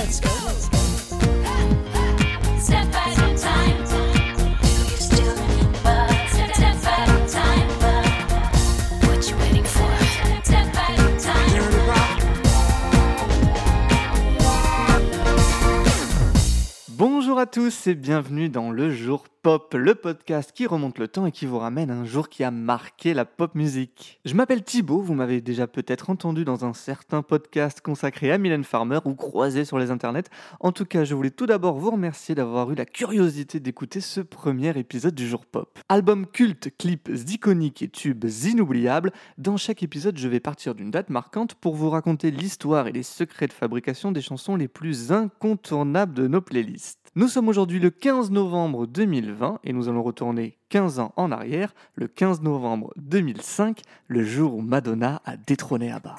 let's go. Step at a time. You still step, step at a time. What you waiting for? Step at a time. Bonjour à tous et bienvenue dans le jour pop, le podcast qui remonte le temps et qui vous ramène un jour qui a marqué la pop musique. Je m'appelle Thibaut, vous m'avez déjà peut-être entendu dans un certain podcast consacré à Mylène Farmer ou croisé sur les internets. En tout cas, je voulais tout d'abord vous remercier d'avoir eu la curiosité d'écouter ce premier épisode du jour pop. Album culte, clips iconiques et tubes inoubliables, dans chaque épisode je vais partir d'une date marquante pour vous raconter l'histoire et les secrets de fabrication des chansons les plus incontournables de nos playlists. Nous sommes aujourd'hui le 15 novembre 2020 et nous allons retourner 15 ans en arrière, le 15 novembre 2005, le jour où Madonna a détrôné Abba.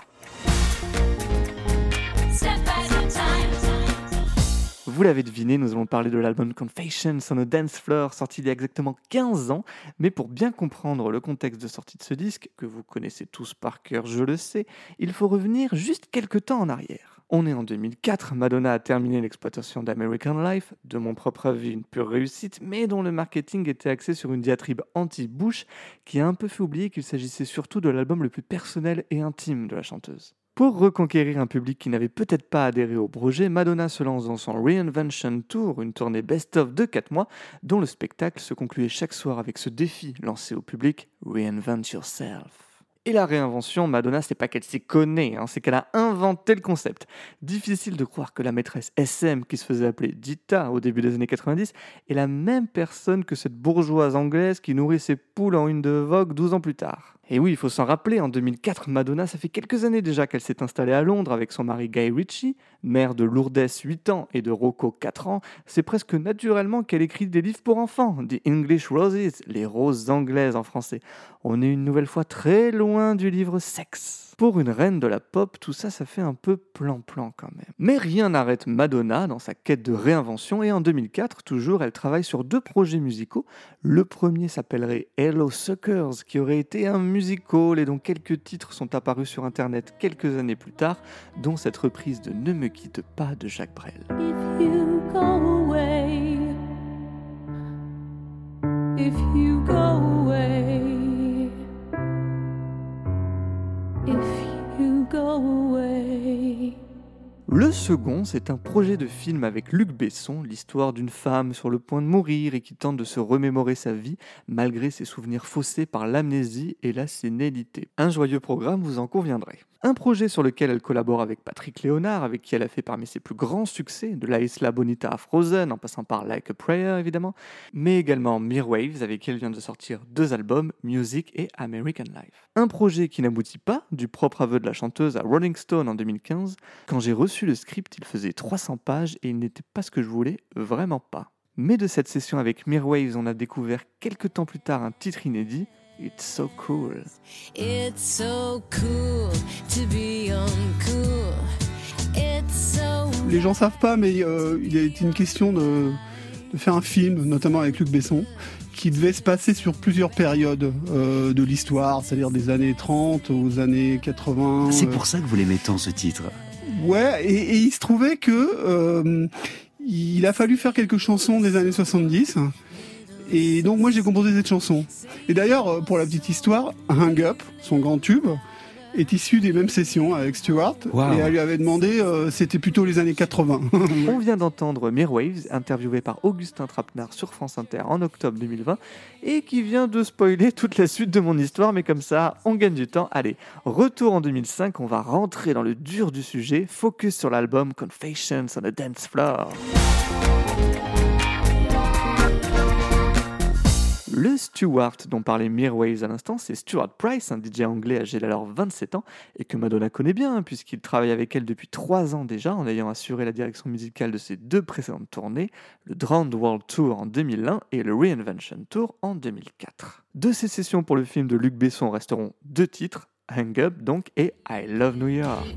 Vous l'avez deviné, nous allons parler de l'album Confessions on a Dance Floor, sorti il y a exactement 15 ans. Mais pour bien comprendre le contexte de sortie de ce disque, que vous connaissez tous par cœur, je le sais, il faut revenir juste quelques temps en arrière. On est en 2004, Madonna a terminé l'exploitation d'American Life, de mon propre avis une pure réussite, mais dont le marketing était axé sur une diatribe anti-Bush qui a un peu fait oublier qu'il s'agissait surtout de l'album le plus personnel et intime de la chanteuse. Pour reconquérir un public qui n'avait peut-être pas adhéré au projet, Madonna se lance dans son Reinvention Tour, une tournée best-of de 4 mois, dont le spectacle se concluait chaque soir avec ce défi lancé au public Reinvent Yourself. Et la réinvention, Madonna, c'est pas qu'elle s'y connaît, hein, c'est qu'elle a inventé le concept. Difficile de croire que la maîtresse SM, qui se faisait appeler Dita au début des années 90, est la même personne que cette bourgeoise anglaise qui nourrit ses poules en une de Vogue 12 ans plus tard. Et oui, il faut s'en rappeler, en 2004, Madonna, ça fait quelques années déjà qu'elle s'est installée à Londres avec son mari Guy Ritchie, mère de Lourdes 8 ans et de Rocco 4 ans. C'est presque naturellement qu'elle écrit des livres pour enfants, The English Roses, les roses anglaises en français. On est une nouvelle fois très loin du livre sexe. Pour une reine de la pop, tout ça, ça fait un peu plan-plan quand même. Mais rien n'arrête Madonna dans sa quête de réinvention et en 2004, toujours, elle travaille sur deux projets musicaux. Le premier s'appellerait Hello Suckers, qui aurait été un musical et dont quelques titres sont apparus sur internet quelques années plus tard, dont cette reprise de Ne me quitte pas de Jacques Brel. Le second, c'est un projet de film avec Luc Besson, l'histoire d'une femme sur le point de mourir et qui tente de se remémorer sa vie malgré ses souvenirs faussés par l'amnésie et la sénilité. Un joyeux programme, vous en conviendrez. Un projet sur lequel elle collabore avec Patrick Léonard, avec qui elle a fait parmi ses plus grands succès, de La Isla Bonita à Frozen, en passant par Like a Prayer évidemment, mais également Mirwaves, avec qui elle vient de sortir deux albums, Music et American Life. Un projet qui n'aboutit pas, du propre aveu de la chanteuse à Rolling Stone en 2015. Quand j'ai reçu le script, il faisait 300 pages et il n'était pas ce que je voulais, vraiment pas. Mais de cette session avec Mirwaves, on a découvert quelques temps plus tard un titre inédit, It's So Cool. It's so cool to be uncool. It's so Les gens savent pas, mais euh, il a été une question de, de faire un film, notamment avec Luc Besson, qui devait se passer sur plusieurs périodes euh, de l'histoire, c'est-à-dire des années 30 aux années 80. C'est euh, pour ça que vous l'aimez tant ce titre. Ouais, et, et il se trouvait que euh, il a fallu faire quelques chansons des années 70. Et donc moi j'ai composé cette chanson. Et d'ailleurs, euh, pour la petite histoire, Hang Up, son grand tube, est issu des mêmes sessions avec Stewart. Wow. Et elle lui avait demandé, euh, c'était plutôt les années 80. On vient d'entendre Mirwaves, interviewé par Augustin Trapenard sur France Inter en octobre 2020, et qui vient de spoiler toute la suite de mon histoire, mais comme ça, on gagne du temps. Allez, retour en 2005, on va rentrer dans le dur du sujet, focus sur l'album Confessions on a Dance Floor. Le Stewart dont parlait Mirwaves à l'instant, c'est Stuart Price, un DJ anglais âgé d'alors 27 ans, et que Madonna connaît bien, hein, puisqu'il travaille avec elle depuis 3 ans déjà, en ayant assuré la direction musicale de ses deux précédentes tournées, le Drowned World Tour en 2001 et le Reinvention Tour en 2004. De ces sessions pour le film de Luc Besson resteront deux titres, Hang Up donc et I Love New York.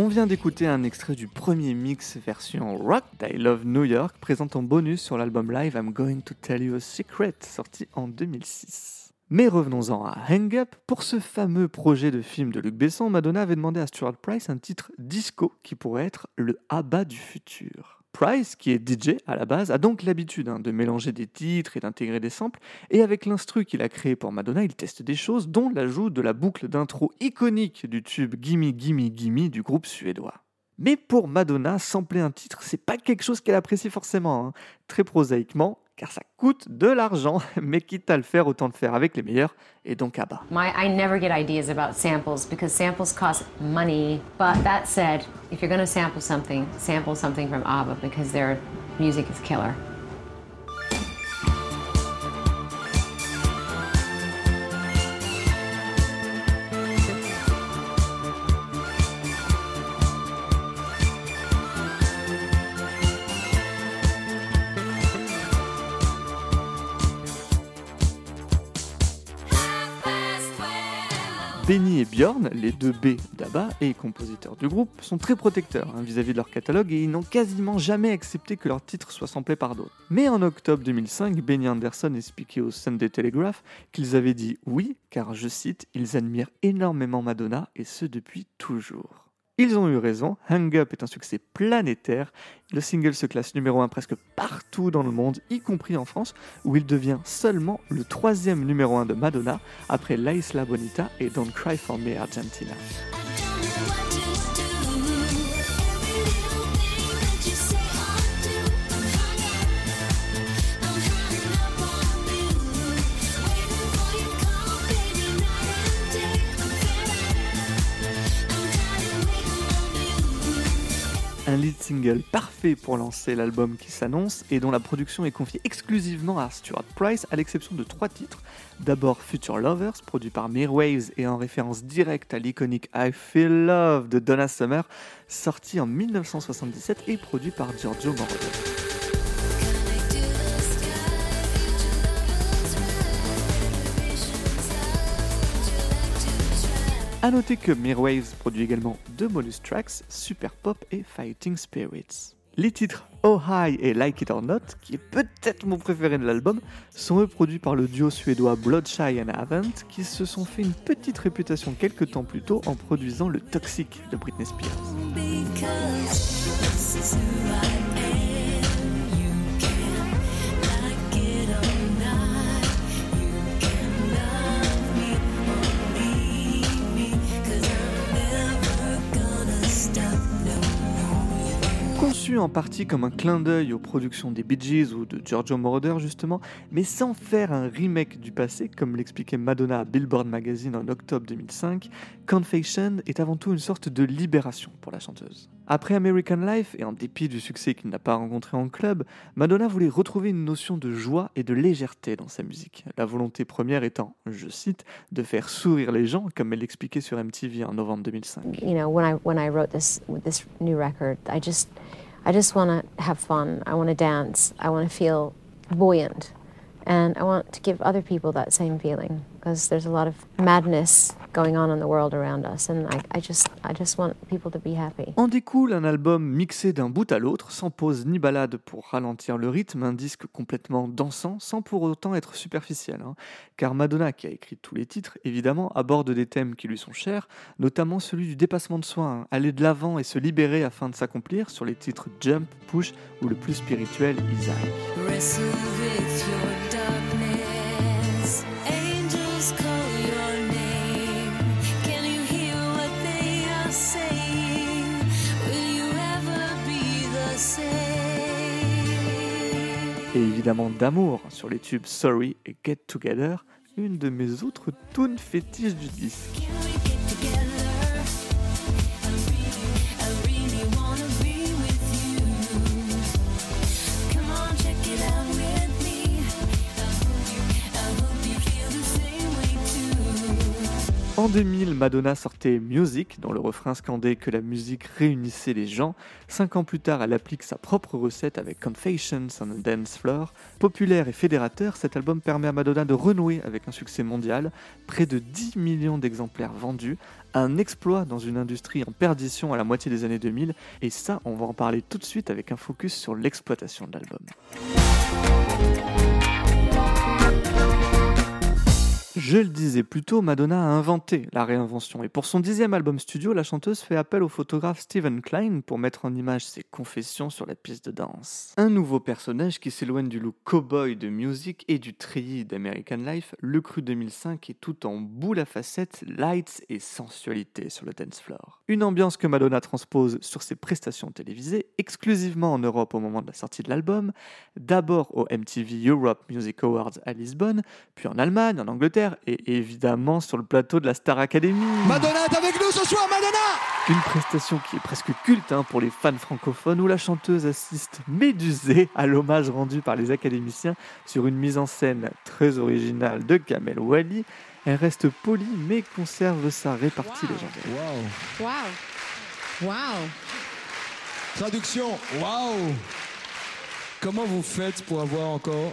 On vient d'écouter un extrait du premier mix version rock d'I Love New York, présent en bonus sur l'album live I'm Going to Tell You a Secret, sorti en 2006. Mais revenons-en à Hang Up. Pour ce fameux projet de film de Luc Besson, Madonna avait demandé à Stuart Price un titre disco qui pourrait être le ABBA du futur. Price, qui est DJ à la base, a donc l'habitude hein, de mélanger des titres et d'intégrer des samples, et avec l'instru qu'il a créé pour Madonna, il teste des choses, dont l'ajout de la boucle d'intro iconique du tube Gimme Gimme Gimme du groupe suédois. Mais pour Madonna, sampler un titre, c'est pas quelque chose qu'elle apprécie forcément. hein. Très prosaïquement, car ça coûte de l'argent, mais quitte à le faire, autant le faire avec les meilleurs, et donc à bas. My, I never get ideas about samples because samples cost money. But that said, if you're going to sample something, sample something from ABBA because their music is killer. Benny et Bjorn, les deux B d'ABBA et compositeurs du groupe, sont très protecteurs hein, vis-à-vis de leur catalogue et ils n'ont quasiment jamais accepté que leurs titres soient samplés par d'autres. Mais en octobre 2005, Benny Anderson expliquait au Sunday Telegraph qu'ils avaient dit oui, car je cite, ils admirent énormément Madonna et ce depuis toujours. Ils ont eu raison, Hang Up est un succès planétaire. Le single se classe numéro 1 presque partout dans le monde, y compris en France, où il devient seulement le troisième numéro 1 de Madonna, après La Isla Bonita et Don't Cry For Me Argentina. Un lead single parfait pour lancer l'album qui s'annonce et dont la production est confiée exclusivement à Stuart Price, à l'exception de trois titres. D'abord Future Lovers, produit par Mirwaves et en référence directe à l'iconique I Feel Love de Donna Summer, sorti en 1977 et produit par Giorgio Moroder. A noter que Mirwaves produit également deux bonus tracks, Super Pop et Fighting Spirits. Les titres Oh High et Like It or Not, qui est peut-être mon préféré de l'album, sont eux produits par le duo suédois Bloodshy and Avant, qui se sont fait une petite réputation quelques temps plus tôt en produisant le Toxic de Britney Spears. En partie comme un clin d'œil aux productions des Bee Gees ou de Giorgio Moroder justement, mais sans faire un remake du passé, comme l'expliquait Madonna à Billboard Magazine en octobre 2005, Confession est avant tout une sorte de libération pour la chanteuse. Après American Life, et en dépit du succès qu'il n'a pas rencontré en club, Madonna voulait retrouver une notion de joie et de légèreté dans sa musique. La volonté première étant, je cite, de faire sourire les gens, comme elle l'expliquait sur MTV en novembre 2005. You know, when I when I wrote this with this new record, I just I just want to have fun. I want to dance. I want to feel buoyant. And I want to give other people that same feeling because there's a lot of madness going on in the world around us and I, I just I just want people to be happy. En découle un album mixé d'un bout à l'autre, sans pause ni balade pour ralentir le rythme, un disque complètement dansant, sans pour autant être superficiel. hein. Car Madonna, qui a écrit tous les titres, évidemment, aborde des thèmes qui lui sont chers, notamment celui du dépassement de soi, hein. aller de l'avant et se libérer afin de s'accomplir sur les titres Jump, Push ou le plus spirituel Isaac. Évidemment d'amour sur les tubes Sorry et Get Together, une de mes autres tunes fétiches du disque. En 2000, Madonna sortait Music, dont le refrain scandait que la musique réunissait les gens. Cinq ans plus tard, elle applique sa propre recette avec Confessions on a Dance Floor. Populaire et fédérateur, cet album permet à Madonna de renouer avec un succès mondial, près de 10 millions d'exemplaires vendus, un exploit dans une industrie en perdition à la moitié des années 2000, et ça, on va en parler tout de suite avec un focus sur l'exploitation de l'album. Je le disais plus tôt, Madonna a inventé la réinvention et pour son dixième album studio, la chanteuse fait appel au photographe Steven Klein pour mettre en image ses confessions sur la piste de danse. Un nouveau personnage qui s'éloigne du look cowboy de Music et du treillis d'American Life, le cru 2005 est tout en boule à facettes, lights et sensualité sur le dance floor. Une ambiance que Madonna transpose sur ses prestations télévisées, exclusivement en Europe au moment de la sortie de l'album, d'abord au MTV Europe Music Awards à Lisbonne, puis en Allemagne, en Angleterre et évidemment sur le plateau de la Star Academy. Madonna est avec nous ce soir, Madonna Une prestation qui est presque culte hein, pour les fans francophones où la chanteuse assiste médusée à l'hommage rendu par les académiciens sur une mise en scène très originale de Kamel Wally. Elle reste polie mais conserve sa répartie légendaire. Waouh Wow. Wow. Traduction, waouh Comment vous faites pour avoir encore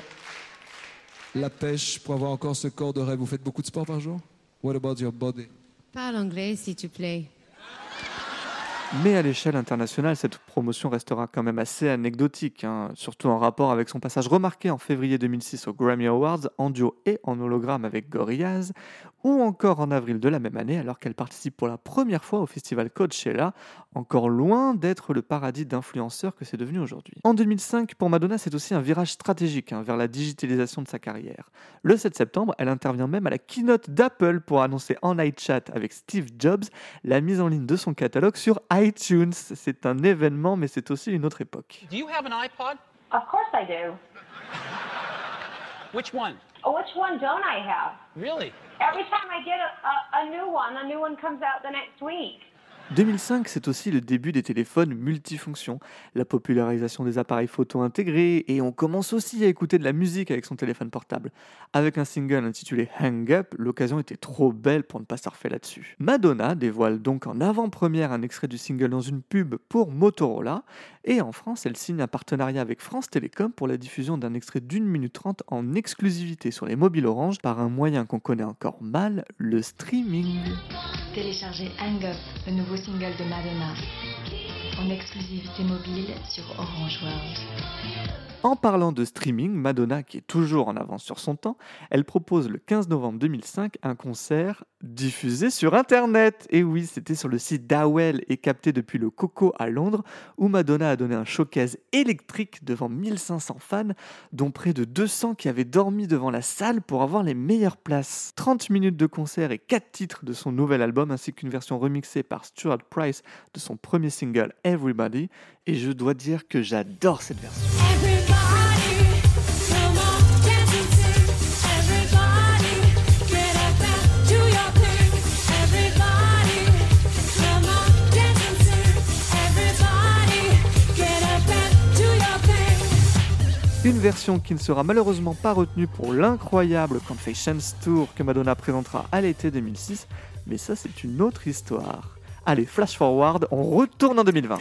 la pêche, pour avoir encore ce corps de rêve. Vous faites beaucoup de sport par jour? What about your body? Parle anglais, s'il te plaît. Mais à l'échelle internationale, cette promotion restera quand même assez anecdotique, hein, surtout en rapport avec son passage remarqué en février 2006 aux Grammy Awards en duo et en hologramme avec Gorillaz, ou encore en avril de la même année alors qu'elle participe pour la première fois au festival Coachella, encore loin d'être le paradis d'influenceurs que c'est devenu aujourd'hui. En 2005, pour Madonna, c'est aussi un virage stratégique hein, vers la digitalisation de sa carrière. Le 7 septembre, elle intervient même à la keynote d'Apple pour annoncer en night chat avec Steve Jobs la mise en ligne de son catalogue sur iTunes. C'est un événement, mais c'est aussi une autre époque. Do you have an iPod? Of course I do. Which one? Oh, which one don't I have? Really? Every time I get a, a, a new one, a new one comes out the next week. 2005, c'est aussi le début des téléphones multifonctions, la popularisation des appareils photo intégrés, et on commence aussi à écouter de la musique avec son téléphone portable. Avec un single intitulé Hang Up, l'occasion était trop belle pour ne pas surfer là-dessus. Madonna dévoile donc en avant-première un extrait du single dans une pub pour Motorola, et en France, elle signe un partenariat avec France Télécom pour la diffusion d'un extrait d'une minute trente en exclusivité sur les mobiles Orange par un moyen qu'on connaît encore mal, le streaming. Téléchargez Hang Up, le nouveau single de Madonna, en exclusivité mobile sur Orange World. En parlant de streaming, Madonna, qui est toujours en avance sur son temps, elle propose le 15 novembre 2005 un concert diffusé sur Internet. Et oui, c'était sur le site d'Awell et capté depuis le Coco à Londres, où Madonna a donné un showcase électrique devant 1500 fans, dont près de 200 qui avaient dormi devant la salle pour avoir les meilleures places. 30 minutes de concert et 4 titres de son nouvel album, ainsi qu'une version remixée par Stuart Price de son premier single Everybody. Et je dois dire que j'adore cette version. Une version qui ne sera malheureusement pas retenue pour l'incroyable Confessions Tour que Madonna présentera à l'été 2006, mais ça c'est une autre histoire. Allez, flash forward, on retourne en 2020.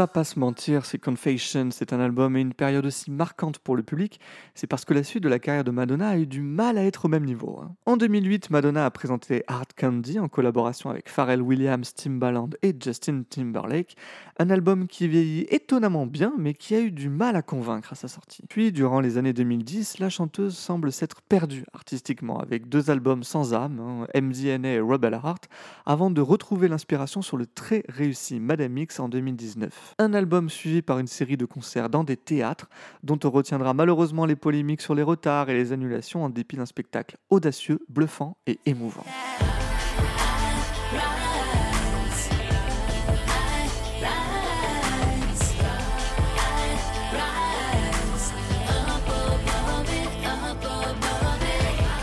Va pas se mentir, si Confessions c'est un album et une période aussi marquante pour le public, c'est parce que la suite de la carrière de Madonna a eu du mal à être au même niveau. hein. En 2008, Madonna a présenté Hard Candy en collaboration avec Pharrell Williams, Timbaland et Justin Timberlake, un album qui vieillit étonnamment bien mais qui a eu du mal à convaincre à sa sortie. Puis, durant les années 2010, la chanteuse semble s'être perdue artistiquement avec deux albums sans âme, hein, MDNA et Rebel Heart, avant de retrouver l'inspiration sur le très réussi Madame X en 2019. Un album suivi par une série de concerts dans des théâtres, dont on retiendra malheureusement les polémiques sur les retards et les annulations en dépit d'un spectacle audacieux, bluffant et émouvant.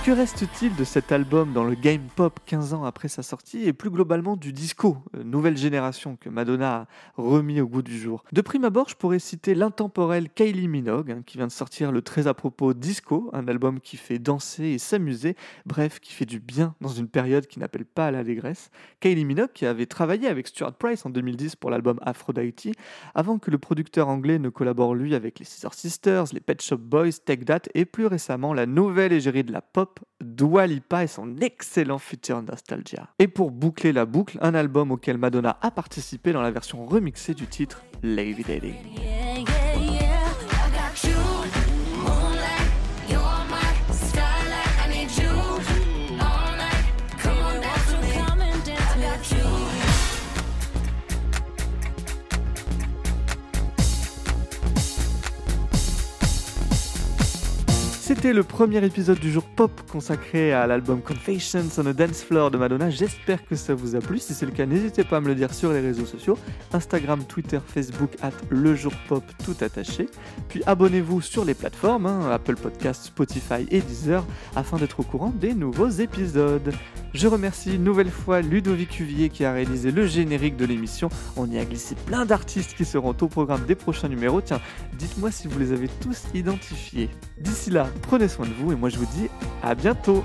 Que reste-t-il de cet album dans le game pop 15 ans après sa sortie et plus globalement du disco, euh, nouvelle génération que Madonna a remis au goût du jour? De prime abord, je pourrais citer l'intemporelle Kylie Minogue hein, qui vient de sortir le très à propos Disco, un album qui fait danser et s'amuser, bref, qui fait du bien dans une période qui n'appelle pas à l'allégresse. Kylie Minogue qui avait travaillé avec Stuart Price en 2010 pour l'album Aphrodite, avant que le producteur anglais ne collabore lui avec les Scissor Sisters, les Pet Shop Boys, Take That et plus récemment la nouvelle égérie de la pop, Dua Lipa et son excellent futur Nostalgia. Et pour boucler la boucle, un album auquel Madonna a participé dans la version remixée du titre Lady Lady. Le premier épisode du jour pop consacré à l'album Confessions on a Dance Floor de Madonna. J'espère que ça vous a plu. Si c'est le cas, n'hésitez pas à me le dire sur les réseaux sociaux Instagram, Twitter, Facebook, at le jour pop tout attaché. Puis abonnez-vous sur les plateformes hein, Apple Podcasts, Spotify et Deezer afin d'être au courant des nouveaux épisodes. Je remercie une nouvelle fois Ludovic Cuvier qui a réalisé le générique de l'émission. On y a glissé plein d'artistes qui seront au programme des prochains numéros. Tiens, dites-moi si vous les avez tous identifiés. D'ici là, prenez soin de vous et moi je vous dis à bientôt?